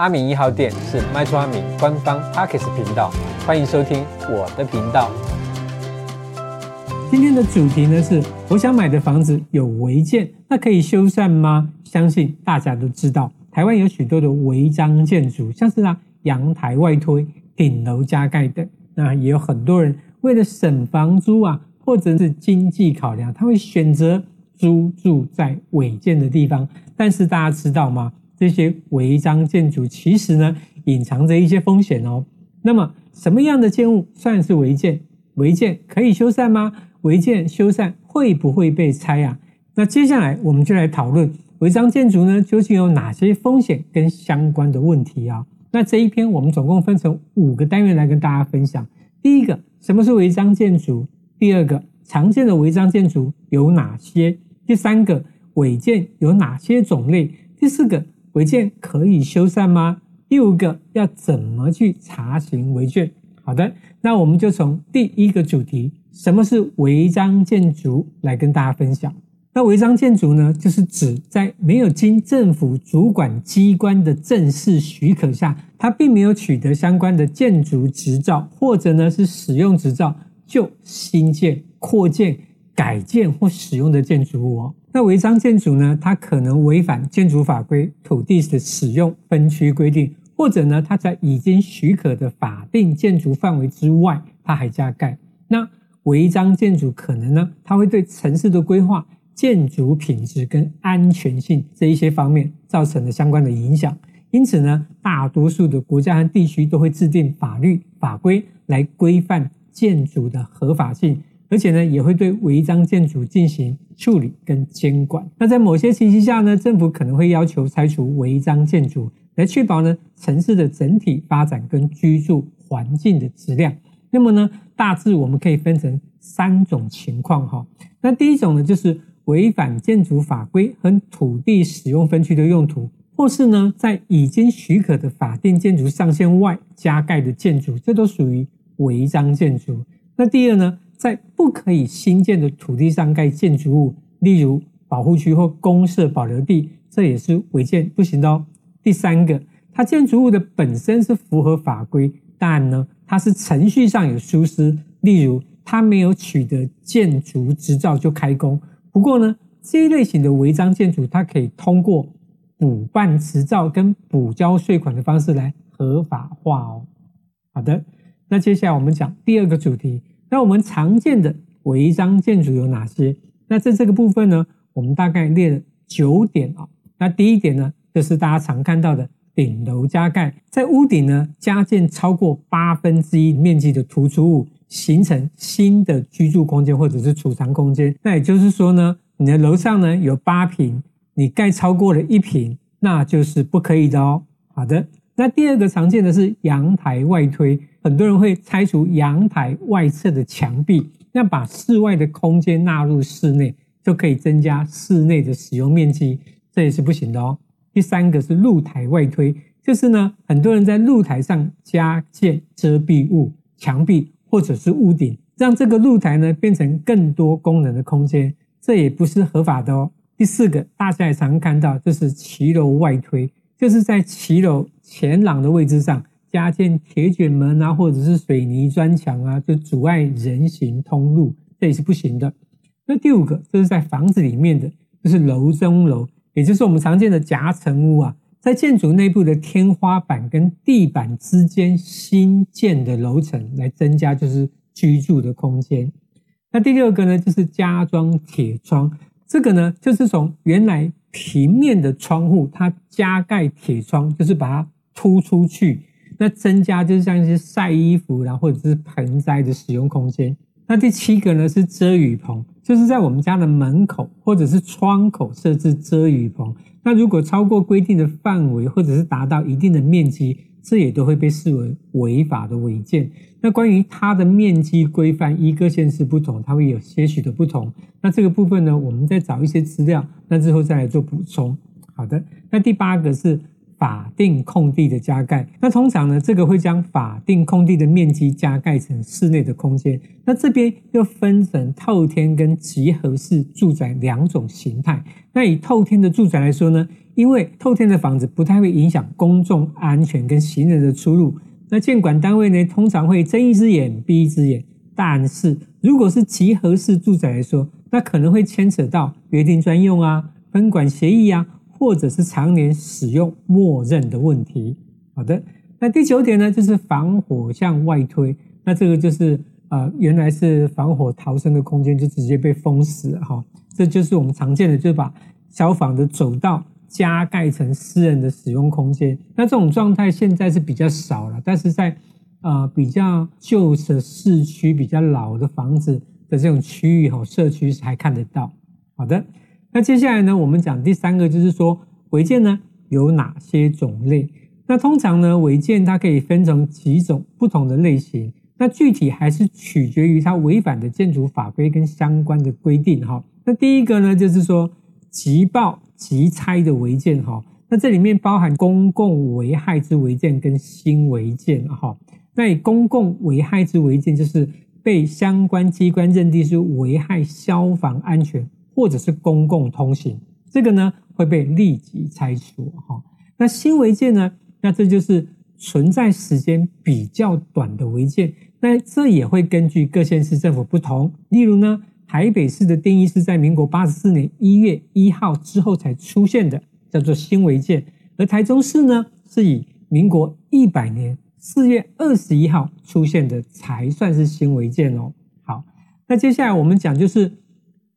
阿明一号店是卖厝阿明官方 Podcast 频道，欢迎收听我的频道。今天的主题呢是，我想买的房子有违建，那可以修缮吗？相信大家都知道，台湾有许多的违章建筑，像是啊阳台外推、顶楼加盖等。那也有很多人为了省房租啊，或者是经济考量，他会选择租住在违建的地方。但是大家知道吗？这些违章建筑其实呢，隐藏着一些风险哦。那么，什么样的建物算是违建？违建可以修缮吗？违建修缮会不会被拆啊？那接下来我们就来讨论违章建筑呢，究竟有哪些风险跟相关的问题啊？那这一篇我们总共分成五个单元来跟大家分享。第一个，什么是违章建筑？第二个，常见的违章建筑有哪些？第三个，违建有哪些种类？第四个，违建可以修缮吗？第五个，要怎么去查询违建？好的，那我们就从第一个主题，什么是违章建筑来跟大家分享。那违章建筑呢，就是指在没有经政府主管机关的正式许可下，它并没有取得相关的建筑执照，或者呢是使用执照就新建、扩建、改建或使用的建筑物哦。那违章建筑呢，它可能违反建筑法规、土地的使用分区规定，或者呢，它在已经许可的法定建筑范围之外，它还加盖。那违章建筑可能呢，它会对城市的规划。建筑品质跟安全性这一些方面造成了相关的影响，因此呢，大多数的国家和地区都会制定法律法规来规范建筑的合法性，而且呢，也会对违章建筑进行处理跟监管。那在某些情形下呢，政府可能会要求拆除违章建筑，来确保呢城市的整体发展跟居住环境的质量。那么呢，大致我们可以分成三种情况哈。那第一种呢，就是。违反建筑法规和土地使用分区的用途，或是呢，在已经许可的法定建筑上限外加盖的建筑，这都属于违章建筑。那第二呢，在不可以新建的土地上盖建筑物，例如保护区或公社保留地，这也是违建不行的哦。第三个，它建筑物的本身是符合法规，但呢，它是程序上有疏失，例如它没有取得建筑执照就开工。不过呢，这一类型的违章建筑，它可以通过补办执照跟补交税款的方式来合法化哦。好的，那接下来我们讲第二个主题。那我们常见的违章建筑有哪些？那在这个部分呢，我们大概列了九点啊。那第一点呢，就是大家常看到的顶楼加盖，在屋顶呢加建超过八分之一面积的突出物。形成新的居住空间或者是储藏空间，那也就是说呢，你的楼上呢有八平，你盖超过了一平，那就是不可以的哦。好的，那第二个常见的是阳台外推，很多人会拆除阳台外侧的墙壁，那把室外的空间纳入室内，就可以增加室内的使用面积，这也是不行的哦。第三个是露台外推，就是呢，很多人在露台上加建遮蔽物，墙壁。或者是屋顶，让这个露台呢变成更多功能的空间，这也不是合法的哦。第四个，大家也常看到，就是骑楼外推，就是在骑楼前廊的位置上加建铁卷门啊，或者是水泥砖墙啊，就阻碍人行通路，这也是不行的。那第五个，就是在房子里面的，就是楼中楼，也就是我们常见的夹层屋啊。在建筑内部的天花板跟地板之间新建的楼层，来增加就是居住的空间。那第六个呢，就是加装铁窗，这个呢就是从原来平面的窗户，它加盖铁窗，就是把它突出去，那增加就是像一些晒衣服，然后或者是盆栽的使用空间。那第七个呢是遮雨棚，就是在我们家的门口或者是窗口设置遮雨棚。那如果超过规定的范围，或者是达到一定的面积，这也都会被视为违法的违建。那关于它的面积规范，一个县市不同，它会有些许的不同。那这个部分呢，我们再找一些资料，那之后再来做补充。好的，那第八个是法定空地的加盖。那通常呢，这个会将法定空地的面积加盖成室内的空间。那这边又分成透天跟集合式住宅两种形态。那以透天的住宅来说呢，因为透天的房子不太会影响公众安全跟行人的出入，那建管单位呢，通常会睁一只眼闭一只眼。但是如果是集合式住宅来说，那可能会牵扯到约定专用啊、分管协议啊，或者是常年使用默认的问题。好的，那第九点呢，就是防火向外推，那这个就是呃，原来是防火逃生的空间，就直接被封死哈。这就是我们常见的，就是把消防的走道加盖成私人的使用空间。那这种状态现在是比较少了，但是在呃，比较旧的市区、比较老的房子的这种区域哈，社区还看得到。好的，那接下来呢，我们讲第三个，就是说违建呢有哪些种类？那通常呢，违建它可以分成几种不同的类型。那具体还是取决于它违反的建筑法规跟相关的规定哈。那第一个呢，就是说即报即拆的违建哈。那这里面包含公共危害之违建跟新违建哈。那以公共危害之违建，就是被相关机关认定是危害消防安全或者是公共通行，这个呢会被立即拆除哈。那新违建呢？那这就是存在时间比较短的违建，那这也会根据各县市政府不同。例如呢，台北市的定义是在民国八十四年一月一号之后才出现的，叫做新违建；而台中市呢，是以民国一百年。四月二十一号出现的才算是新违建哦。好，那接下来我们讲就是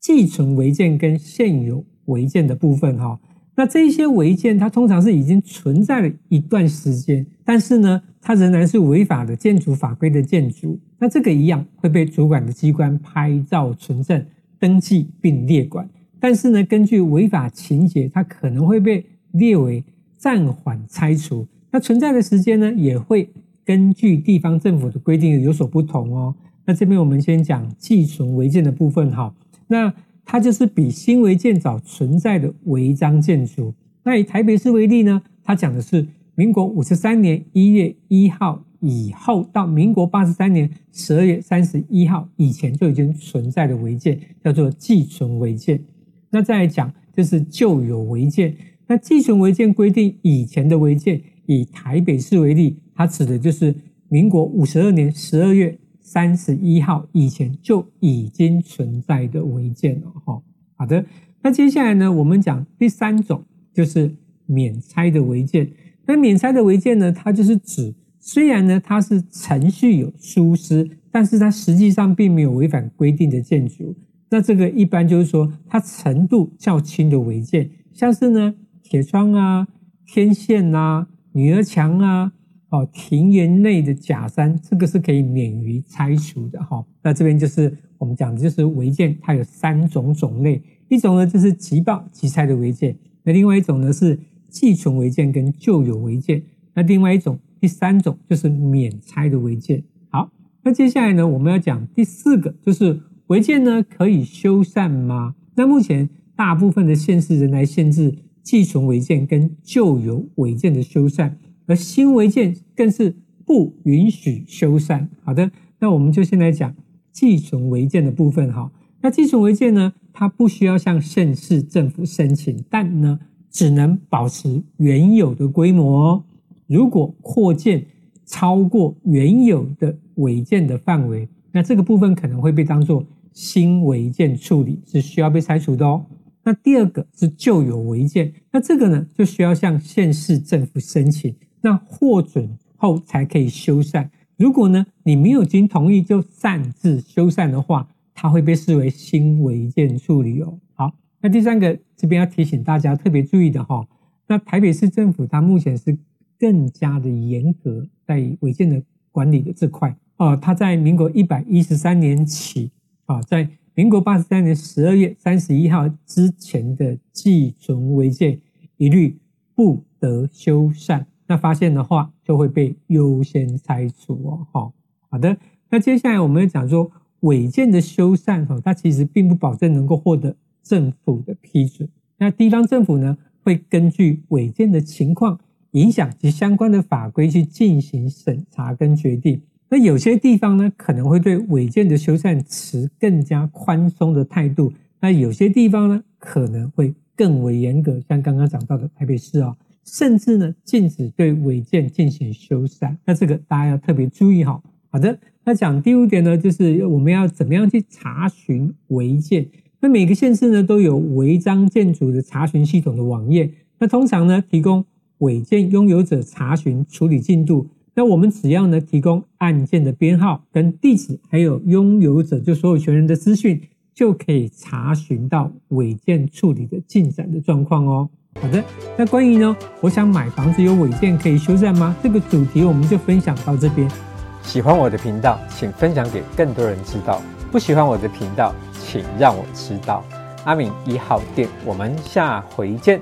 寄存违建跟现有违建的部分哈。那这些违建它通常是已经存在了一段时间，但是呢，它仍然是违法的建筑法规的建筑。那这个一样会被主管的机关拍照存证、登记并列管。但是呢，根据违法情节，它可能会被列为暂缓拆除。那存在的时间呢，也会根据地方政府的规定有所不同哦。那这边我们先讲寄存违建的部分哈。那它就是比新违建早存在的违章建筑。那以台北市为例呢，它讲的是民国五十三年一月一号以后到民国八十三年十二月三十一号以前就已经存在的违建，叫做寄存违建。那再来讲就是旧有违建。那寄存违建规定以前的违建。以台北市为例，它指的就是民国五十二年十二月三十一号以前就已经存在的违建了哈。好的，那接下来呢，我们讲第三种，就是免拆的违建。那免拆的违建呢，它就是指虽然呢它是程序有疏失，但是它实际上并没有违反规定的建筑。那这个一般就是说它程度较轻的违建，像是呢铁窗啊、天线啊。女儿墙啊，哦，庭园内的假山，这个是可以免于拆除的哈。那这边就是我们讲的，就是违建，它有三种种类，一种呢就是即报即拆的违建，那另外一种呢是既存违建跟旧有违建，那另外一种第三种就是免拆的违建。好，那接下来呢我们要讲第四个，就是违建呢可以修缮吗？那目前大部分的县市仍然限制。既存违建跟旧有违建的修缮，而新违建更是不允许修缮。好的，那我们就先来讲寄存违建的部分哈。那寄存违建呢，它不需要向县市政府申请，但呢，只能保持原有的规模。如果扩建超过原有的违建的范围，那这个部分可能会被当作新违建处理，是需要被拆除的哦。那第二个是旧有违建，那这个呢就需要向县市政府申请，那获准后才可以修缮。如果呢你没有经同意就擅自修缮的话，它会被视为新违建处理哦。好，那第三个这边要提醒大家特别注意的哈，那台北市政府它目前是更加的严格在违建的管理的这块啊，它在民国一百一十三年起啊在。民国八十三年十二月三十一号之前的寄存违建，一律不得修缮。那发现的话，就会被优先拆除哦。好，好的。那接下来我们要讲说，违建的修缮哈，它其实并不保证能够获得政府的批准。那地方政府呢，会根据违建的情况，影响及相关的法规去进行审查跟决定。那有些地方呢，可能会对违建的修缮持更加宽松的态度；那有些地方呢，可能会更为严格，像刚刚讲到的台北市哦，甚至呢禁止对违建进行修缮。那这个大家要特别注意哈。好的，那讲第五点呢，就是我们要怎么样去查询违建？那每个县市呢都有违章建筑的查询系统的网页，那通常呢提供违建拥有者查询处理进度。那我们只要呢提供案件的编号跟地址，还有拥有者就所有权人的资讯，就可以查询到违建处理的进展的状况哦。好的，那关于呢，我想买房子有违建可以修缮吗？这个主题我们就分享到这边。喜欢我的频道，请分享给更多人知道；不喜欢我的频道，请让我知道。阿敏一号店，我们下回见。